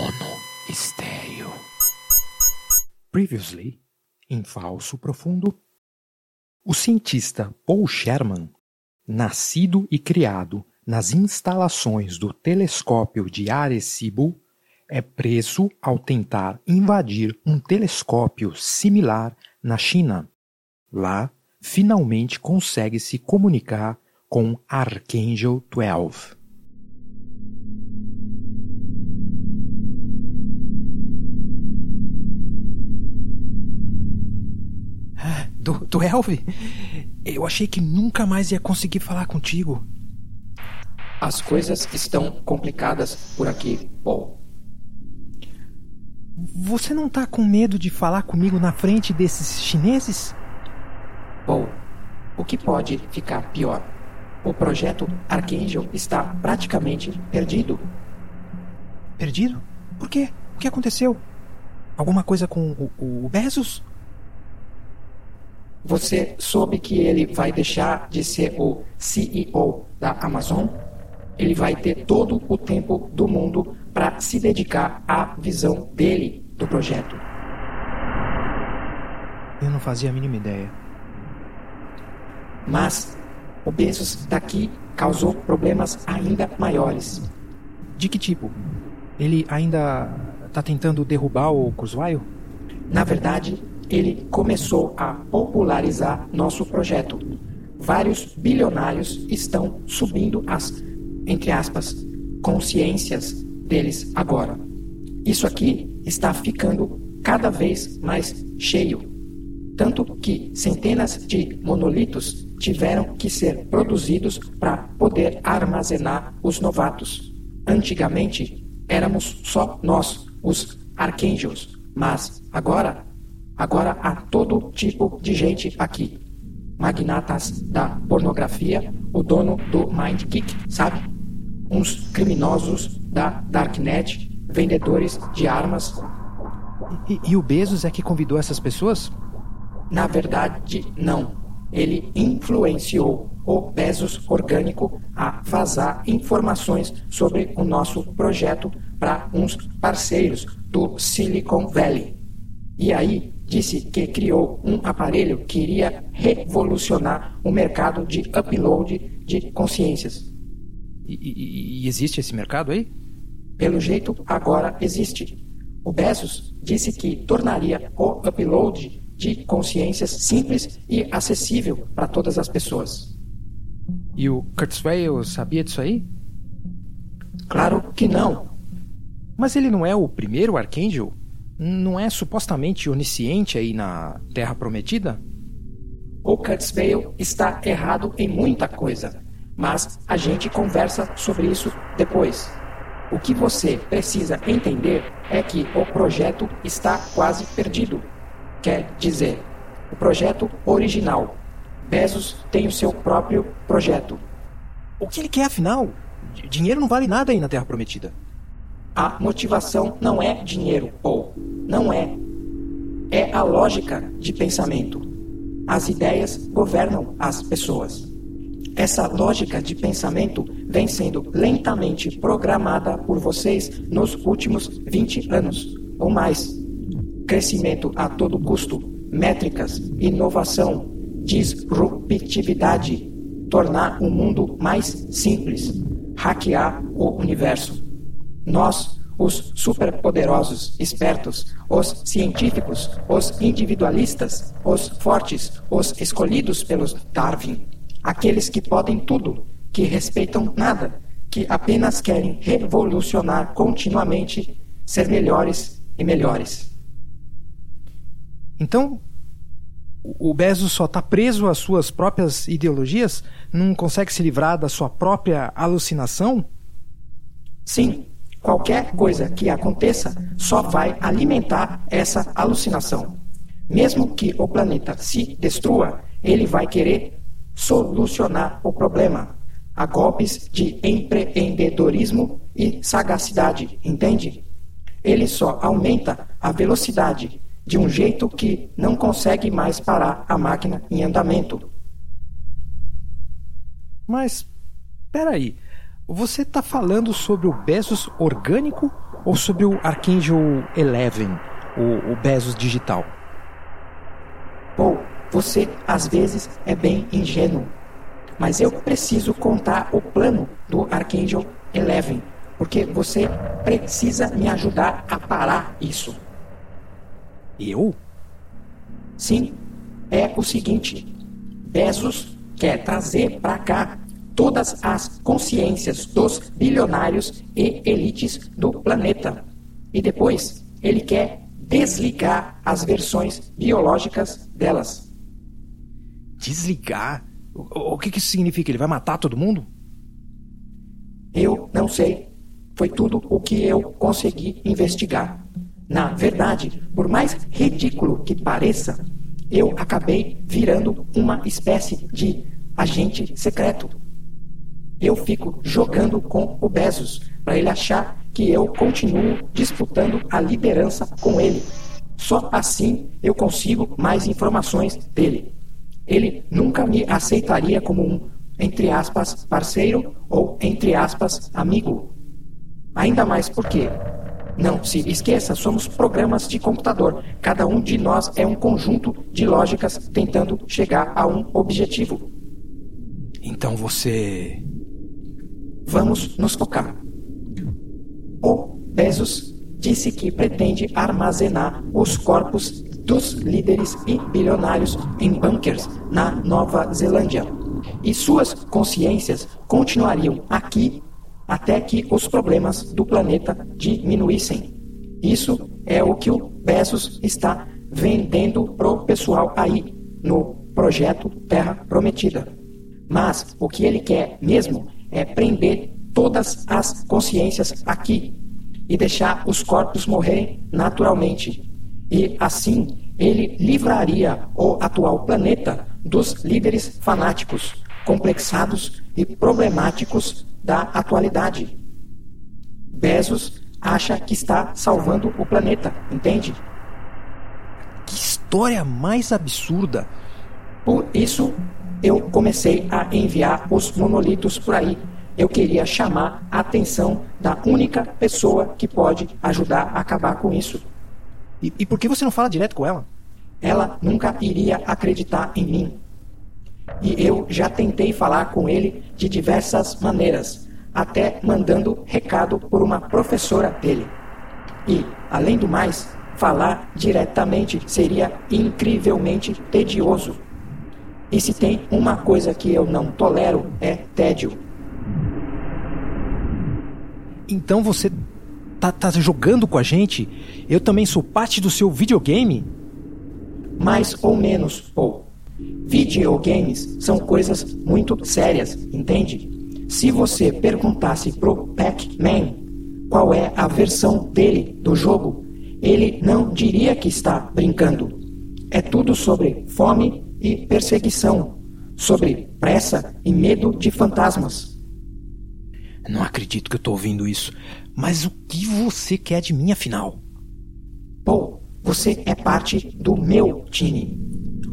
Mono Estéreo. Previously, em Falso Profundo, o cientista Paul Sherman, nascido e criado nas instalações do telescópio de Arecibo, é preso ao tentar invadir um telescópio similar na China. Lá, finalmente consegue se comunicar com Archangel 12. Do, do Elve? Eu achei que nunca mais ia conseguir falar contigo. As coisas estão complicadas por aqui, Paul. Você não tá com medo de falar comigo na frente desses chineses? Paul, o que pode ficar pior? O projeto Archangel está praticamente perdido. Perdido? Por quê? O que aconteceu? Alguma coisa com o, o Bezos? Você soube que ele vai deixar de ser o CEO da Amazon? Ele vai ter todo o tempo do mundo para se dedicar à visão dele do projeto. Eu não fazia a mínima ideia. Mas o Bezos daqui causou problemas ainda maiores. De que tipo? Ele ainda está tentando derrubar o Kurzweil? Na verdade, ele começou a popularizar nosso projeto. Vários bilionários estão subindo as, entre aspas, consciências deles agora. Isso aqui está ficando cada vez mais cheio. Tanto que centenas de monolitos tiveram que ser produzidos para poder armazenar os novatos. Antigamente, éramos só nós, os arcangels, mas agora Agora há todo tipo de gente aqui. Magnatas da pornografia, o dono do Mindkick, sabe? Uns criminosos da Darknet, vendedores de armas. E, e o Bezos é que convidou essas pessoas? Na verdade, não. Ele influenciou o Bezos Orgânico a vazar informações sobre o nosso projeto para uns parceiros do Silicon Valley. E aí disse que criou um aparelho que iria revolucionar o mercado de upload de consciências. E, e, e, existe esse mercado aí? Pelo jeito, agora existe. O Bezos disse que tornaria o upload de consciências simples e acessível para todas as pessoas. E o Kurzweil sabia disso aí? Claro que não. Mas ele não é o primeiro Archangel? Não é supostamente onisciente aí na Terra Prometida? O Kurzweil está errado em muita coisa, mas a gente conversa sobre isso depois. O que você precisa entender é que o projeto está quase perdido. Quer dizer, o projeto original. Bezos tem o seu próprio projeto. O que ele quer afinal? Dinheiro não vale nada aí na Terra Prometida. A motivação não é dinheiro, ou não é. É a lógica de pensamento. As ideias governam as pessoas. Essa lógica de pensamento vem sendo lentamente programada por vocês nos últimos 20 anos ou mais. Crescimento a todo custo, métricas, inovação, disruptividade, tornar o mundo mais simples, hackear o universo. Nós, os superpoderosos, espertos, os científicos, os individualistas, os fortes, os escolhidos pelos Darwin, aqueles que podem tudo, que respeitam nada, que apenas querem revolucionar continuamente, ser melhores e melhores. Então, o Bezos só está preso às suas próprias ideologias? Não consegue se livrar da sua própria alucinação? Sim, Qualquer coisa que aconteça só vai alimentar essa alucinação. Mesmo que o planeta se destrua, ele vai querer solucionar o problema a golpes de empreendedorismo e sagacidade, entende? Ele só aumenta a velocidade de um jeito que não consegue mais parar a máquina em andamento. Mas, peraí, você está falando sobre o Bezos orgânico ou sobre o Archangel Eleven, o, o Bezos digital? Pô, você às vezes é bem ingênuo. Mas eu preciso contar o plano do Archangel Eleven, porque você precisa me ajudar a parar isso. Eu? Sim, é o seguinte: Bezos quer trazer para cá todas as consciências dos bilionários e elites do planeta. E depois ele quer desligar as versões biológicas delas. Desligar? O, o que, que isso significa? Ele vai matar todo mundo? Eu não sei. Foi tudo o que eu consegui investigar. Na verdade, por mais ridículo que pareça, eu acabei virando uma espécie de agente secreto. Eu fico jogando com o Bezos para ele achar que eu continuo disputando a liderança com ele. Só assim eu consigo mais informações dele. Ele nunca me aceitaria como um, entre aspas, parceiro ou, entre aspas, amigo. Ainda mais porque não se esqueça, somos programas de computador. Cada um de nós é um conjunto de lógicas tentando chegar a um objetivo. Então você. Vamos nos focar. O Bezos disse que pretende armazenar os corpos dos líderes e bilionários em bunkers na Nova Zelândia. E suas consciências continuariam aqui até que os problemas do planeta diminuíssem. Isso é o que o Bezos está vendendo pro pessoal aí no projeto Terra Prometida. Mas o que ele quer mesmo é prender todas as consciências aqui e deixar os corpos morrerem naturalmente. E assim ele livraria o atual planeta dos líderes fanáticos, complexados e problemáticos da atualidade. Bezos acha que está salvando o planeta, entende? Que história mais absurda! Por isso, eu comecei a enviar os monolitos por aí. Eu queria chamar a atenção da única pessoa que pode ajudar a acabar com isso. E, e por que você não fala direto com ela? Ela nunca iria acreditar em mim. E eu já tentei falar com ele de diversas maneiras, até mandando recado por uma professora dele. E, além do mais, falar diretamente seria incrivelmente tedioso. E se tem uma coisa que eu não tolero é tédio. Então você tá, tá jogando com a gente? Eu também sou parte do seu videogame? Mais ou menos, Paul. Videogames são coisas muito sérias, entende? Se você perguntasse pro Pac-Man qual é a versão dele do jogo, ele não diria que está brincando. É tudo sobre fome e perseguição, sobre pressa e medo de fantasmas. Não acredito que eu estou ouvindo isso. Mas o que você quer de mim, afinal? Pô, você é parte do meu time.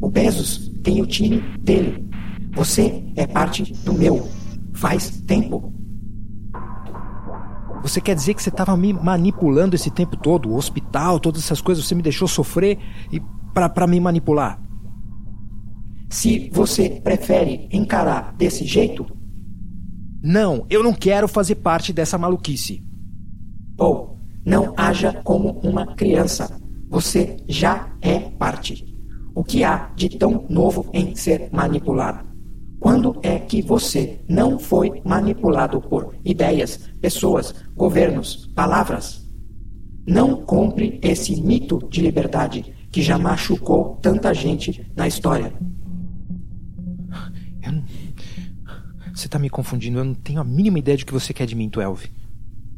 O Bezos tem o time dele. Você é parte do meu. Faz tempo. Você quer dizer que você estava me manipulando esse tempo todo? O hospital, todas essas coisas, você me deixou sofrer e para me manipular? Se você prefere encarar desse jeito. Não, eu não quero fazer parte dessa maluquice. Ou não haja como uma criança. Você já é parte. O que há de tão novo em ser manipulado? Quando é que você não foi manipulado por ideias, pessoas, governos, palavras? Não compre esse mito de liberdade que já machucou tanta gente na história. Você está me confundindo, eu não tenho a mínima ideia de que você quer de mim, Twelve.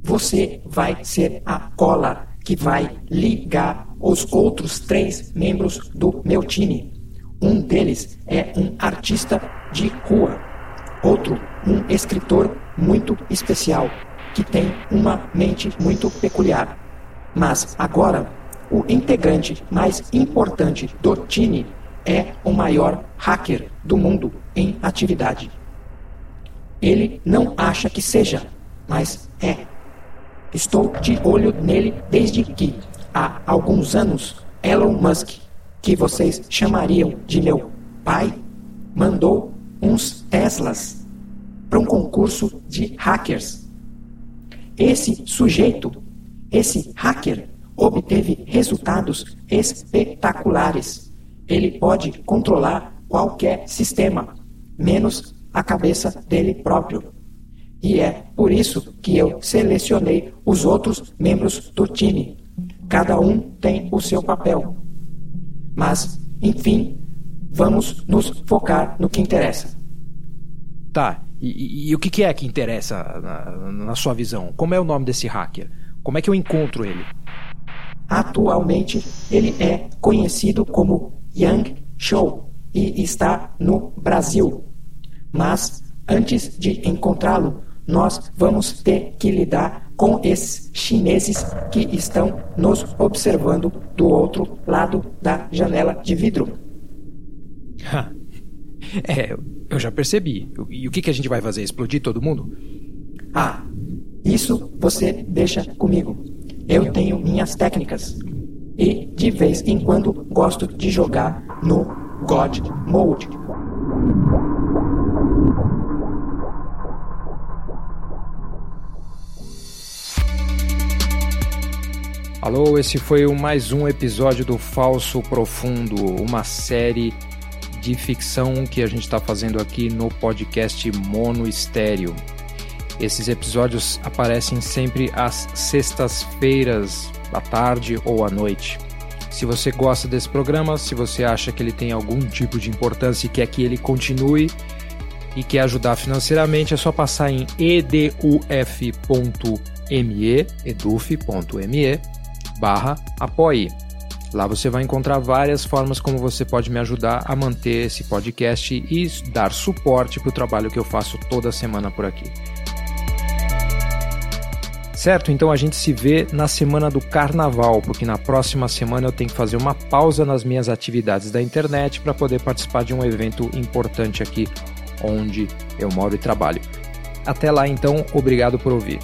Você vai ser a cola que vai ligar os outros três membros do meu time. Um deles é um artista de rua, outro, um escritor muito especial, que tem uma mente muito peculiar. Mas agora, o integrante mais importante do time é o maior hacker do mundo em atividade. Ele não acha que seja, mas é. Estou de olho nele desde que, há alguns anos, Elon Musk, que vocês chamariam de meu pai, mandou uns Teslas para um concurso de hackers. Esse sujeito, esse hacker, obteve resultados espetaculares. Ele pode controlar qualquer sistema, menos a cabeça dele próprio. E é por isso que eu selecionei os outros membros do time. Cada um tem o seu papel. Mas, enfim, vamos nos focar no que interessa. Tá, e, e, e o que é que interessa na, na sua visão? Como é o nome desse hacker? Como é que eu encontro ele? Atualmente, ele é conhecido como Yang Shou e está no Brasil. Mas, antes de encontrá-lo, nós vamos ter que lidar com esses chineses que estão nos observando do outro lado da janela de vidro. é, eu já percebi. E o que, que a gente vai fazer? Explodir todo mundo? Ah, isso você deixa comigo. Eu tenho minhas técnicas. E de vez em quando gosto de jogar no God Mode. Alô, esse foi mais um episódio do Falso Profundo, uma série de ficção que a gente está fazendo aqui no podcast Mono Estéreo. Esses episódios aparecem sempre às sextas-feiras, à tarde ou à noite. Se você gosta desse programa, se você acha que ele tem algum tipo de importância e quer que ele continue e quer ajudar financeiramente, é só passar em eduf.me, eduf.me barra apoie. Lá você vai encontrar várias formas como você pode me ajudar a manter esse podcast e dar suporte para o trabalho que eu faço toda semana por aqui. Certo? Então a gente se vê na semana do carnaval, porque na próxima semana eu tenho que fazer uma pausa nas minhas atividades da internet para poder participar de um evento importante aqui onde eu moro e trabalho. Até lá então, obrigado por ouvir.